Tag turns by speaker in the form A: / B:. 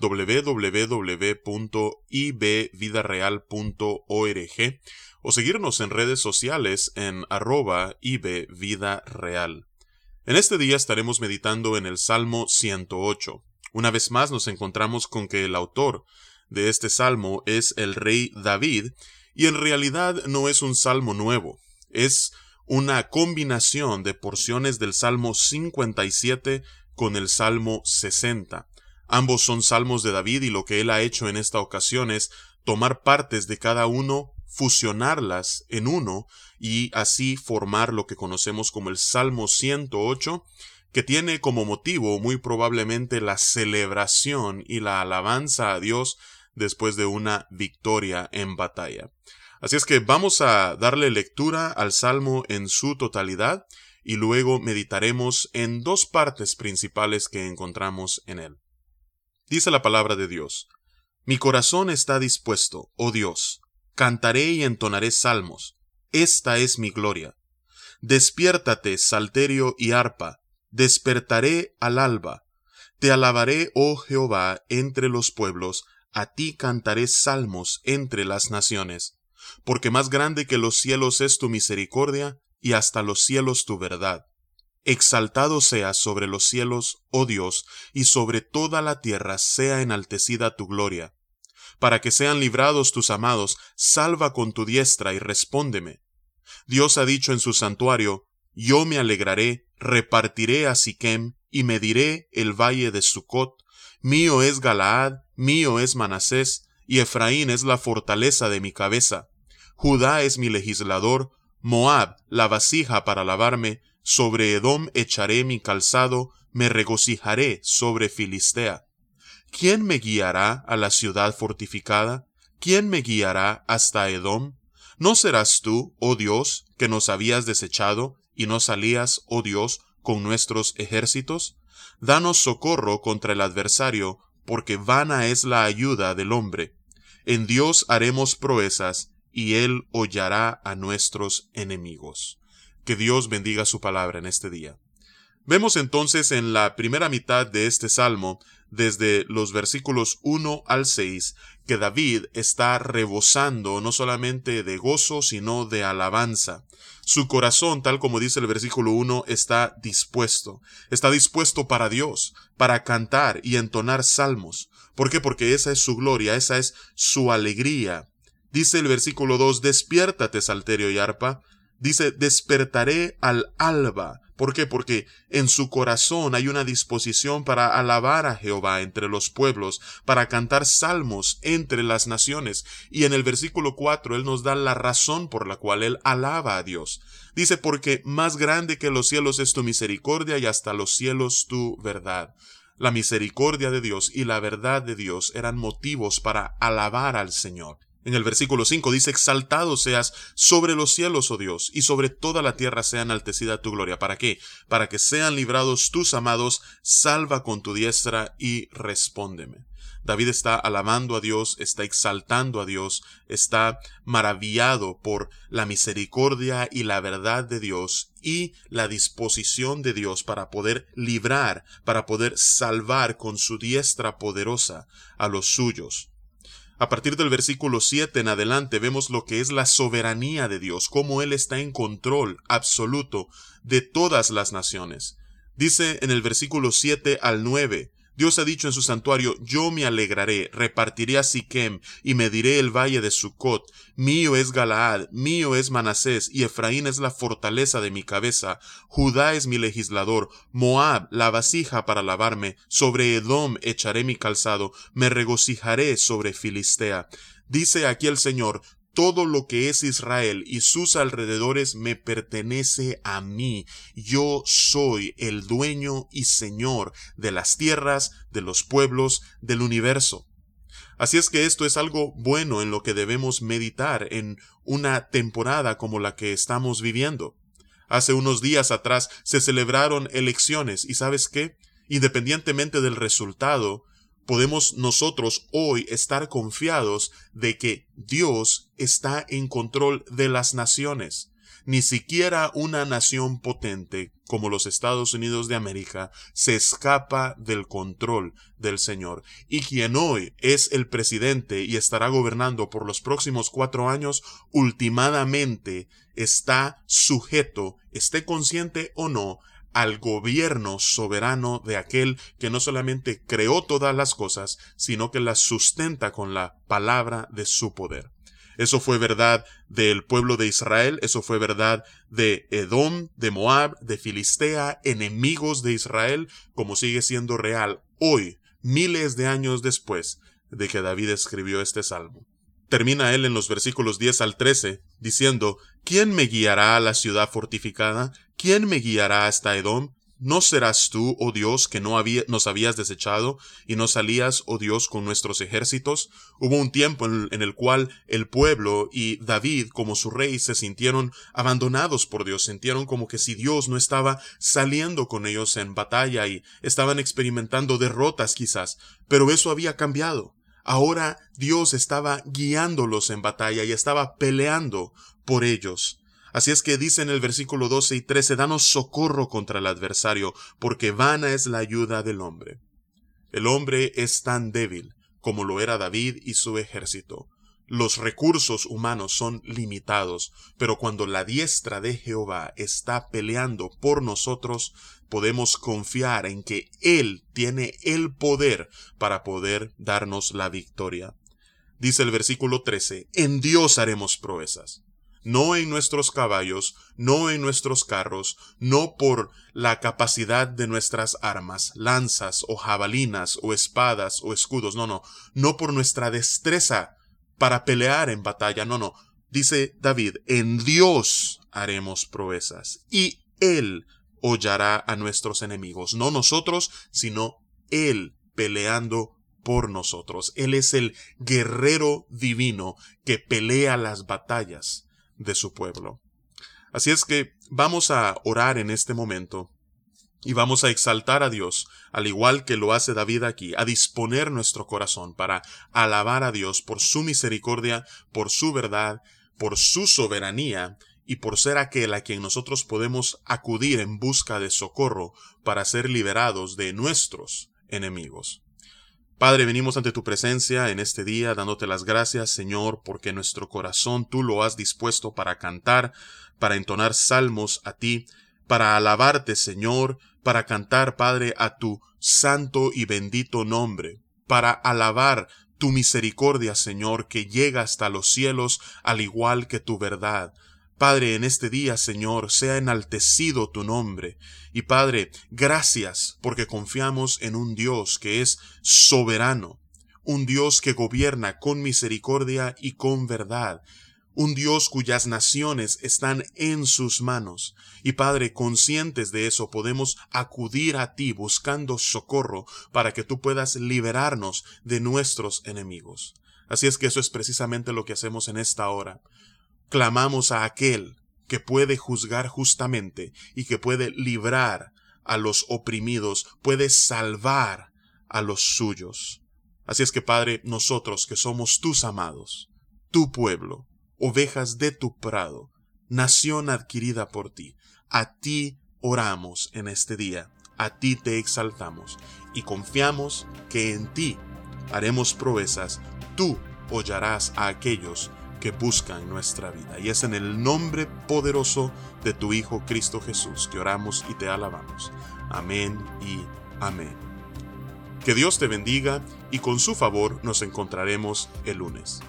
A: www.ibvidareal.org o seguirnos en redes sociales en arroba Vida Real. En este día estaremos meditando en el Salmo 108. Una vez más nos encontramos con que el autor de este salmo es el rey David, y en realidad no es un salmo nuevo, es una combinación de porciones del Salmo 57 con el Salmo 60. Ambos son salmos de David y lo que él ha hecho en esta ocasión es tomar partes de cada uno fusionarlas en uno y así formar lo que conocemos como el Salmo 108, que tiene como motivo muy probablemente la celebración y la alabanza a Dios después de una victoria en batalla. Así es que vamos a darle lectura al Salmo en su totalidad y luego meditaremos en dos partes principales que encontramos en él. Dice la palabra de Dios, Mi corazón está dispuesto, oh Dios, cantaré y entonaré salmos. Esta es mi gloria. Despiértate, salterio y arpa, despertaré al alba. Te alabaré, oh Jehová, entre los pueblos, a ti cantaré salmos entre las naciones. Porque más grande que los cielos es tu misericordia, y hasta los cielos tu verdad. Exaltado sea sobre los cielos, oh Dios, y sobre toda la tierra sea enaltecida tu gloria para que sean librados tus amados, salva con tu diestra y respóndeme. Dios ha dicho en su santuario, yo me alegraré, repartiré a Siquem, y mediré el valle de Sucot, mío es Galaad, mío es Manasés, y Efraín es la fortaleza de mi cabeza. Judá es mi legislador, Moab la vasija para lavarme, sobre Edom echaré mi calzado, me regocijaré sobre Filistea. ¿Quién me guiará a la ciudad fortificada? ¿Quién me guiará hasta Edom? ¿No serás tú, oh Dios, que nos habías desechado, y no salías, oh Dios, con nuestros ejércitos? Danos socorro contra el adversario, porque vana es la ayuda del hombre. En Dios haremos proezas, y Él hollará a nuestros enemigos. Que Dios bendiga su palabra en este día. Vemos entonces en la primera mitad de este salmo desde los versículos 1 al 6 que David está rebosando no solamente de gozo, sino de alabanza. Su corazón, tal como dice el versículo 1, está dispuesto. Está dispuesto para Dios, para cantar y entonar salmos. ¿Por qué? Porque esa es su gloria, esa es su alegría. Dice el versículo 2, despiértate, salterio y arpa. Dice, despertaré al alba. ¿Por qué? Porque en su corazón hay una disposición para alabar a Jehová entre los pueblos, para cantar salmos entre las naciones. Y en el versículo 4 él nos da la razón por la cual él alaba a Dios. Dice, porque más grande que los cielos es tu misericordia y hasta los cielos tu verdad. La misericordia de Dios y la verdad de Dios eran motivos para alabar al Señor. En el versículo 5 dice, exaltado seas sobre los cielos, oh Dios, y sobre toda la tierra sea enaltecida tu gloria. ¿Para qué? Para que sean librados tus amados, salva con tu diestra y respóndeme. David está alabando a Dios, está exaltando a Dios, está maravillado por la misericordia y la verdad de Dios y la disposición de Dios para poder librar, para poder salvar con su diestra poderosa a los suyos. A partir del versículo 7 en adelante vemos lo que es la soberanía de Dios, cómo Él está en control absoluto de todas las naciones. Dice en el versículo 7 al 9, Dios ha dicho en su santuario, yo me alegraré, repartiré a Siquem y mediré el valle de Sucot. Mío es Galaad, mío es Manasés, y Efraín es la fortaleza de mi cabeza. Judá es mi legislador, Moab la vasija para lavarme. Sobre Edom echaré mi calzado, me regocijaré sobre Filistea. Dice aquí el Señor, todo lo que es Israel y sus alrededores me pertenece a mí. Yo soy el dueño y señor de las tierras, de los pueblos, del universo. Así es que esto es algo bueno en lo que debemos meditar en una temporada como la que estamos viviendo. Hace unos días atrás se celebraron elecciones y sabes qué? Independientemente del resultado, podemos nosotros hoy estar confiados de que Dios está en control de las naciones. Ni siquiera una nación potente como los Estados Unidos de América se escapa del control del Señor. Y quien hoy es el presidente y estará gobernando por los próximos cuatro años, ultimadamente está sujeto, esté consciente o no, al gobierno soberano de aquel que no solamente creó todas las cosas, sino que las sustenta con la palabra de su poder. Eso fue verdad del pueblo de Israel, eso fue verdad de Edom, de Moab, de Filistea, enemigos de Israel, como sigue siendo real hoy, miles de años después de que David escribió este salmo. Termina él en los versículos 10 al 13, diciendo, ¿Quién me guiará a la ciudad fortificada? ¿Quién me guiará hasta Edom? ¿No serás tú, oh Dios, que no nos habías desechado y no salías, oh Dios, con nuestros ejércitos? Hubo un tiempo en, el cual el pueblo y David, como su rey, se sintieron abandonados por Dios, sintieron como que si Dios no estaba saliendo con ellos en batalla y estaban experimentando derrotas quizás, pero eso había cambiado. Ahora Dios estaba guiándolos en batalla y estaba peleando por ellos. Así es que dice en el versículo 12 y 13, danos socorro contra el adversario, porque vana es la ayuda del hombre. El hombre es tan débil como lo era David y su ejército. Los recursos humanos son limitados, pero cuando la diestra de Jehová está peleando por nosotros, podemos confiar en que Él tiene el poder para poder darnos la victoria. Dice el versículo 13, en Dios haremos proezas no en nuestros caballos, no en nuestros carros, no por la capacidad de nuestras armas, lanzas o jabalinas o espadas o escudos, no, no, no por nuestra destreza para pelear en batalla, no, no. Dice David, en Dios haremos proezas y Él hollará a nuestros enemigos, no nosotros, sino Él peleando por nosotros. Él es el guerrero divino que pelea las batallas de su pueblo. Así es que vamos a orar en este momento y vamos a exaltar a Dios, al igual que lo hace David aquí, a disponer nuestro corazón para alabar a Dios por su misericordia, por su verdad, por su soberanía y por ser aquel a quien nosotros podemos acudir en busca de socorro para ser liberados de nuestros enemigos. Padre, venimos ante tu presencia en este día dándote las gracias, Señor, porque nuestro corazón tú lo has dispuesto para cantar, para entonar salmos a ti, para alabarte, Señor, para cantar, Padre, a tu santo y bendito nombre, para alabar tu misericordia, Señor, que llega hasta los cielos, al igual que tu verdad. Padre, en este día, Señor, sea enaltecido tu nombre. Y Padre, gracias porque confiamos en un Dios que es soberano, un Dios que gobierna con misericordia y con verdad, un Dios cuyas naciones están en sus manos. Y Padre, conscientes de eso, podemos acudir a ti buscando socorro para que tú puedas liberarnos de nuestros enemigos. Así es que eso es precisamente lo que hacemos en esta hora. Clamamos a aquel que puede juzgar justamente y que puede librar a los oprimidos, puede salvar a los suyos. Así es que, Padre, nosotros que somos tus amados, tu pueblo, ovejas de tu prado, nación adquirida por ti, a ti oramos en este día, a ti te exaltamos y confiamos que en ti haremos proezas, tú hollarás a aquellos que buscan nuestra vida. Y es en el nombre poderoso de tu Hijo Cristo Jesús que oramos y te alabamos. Amén y amén. Que Dios te bendiga y con su favor nos encontraremos el lunes.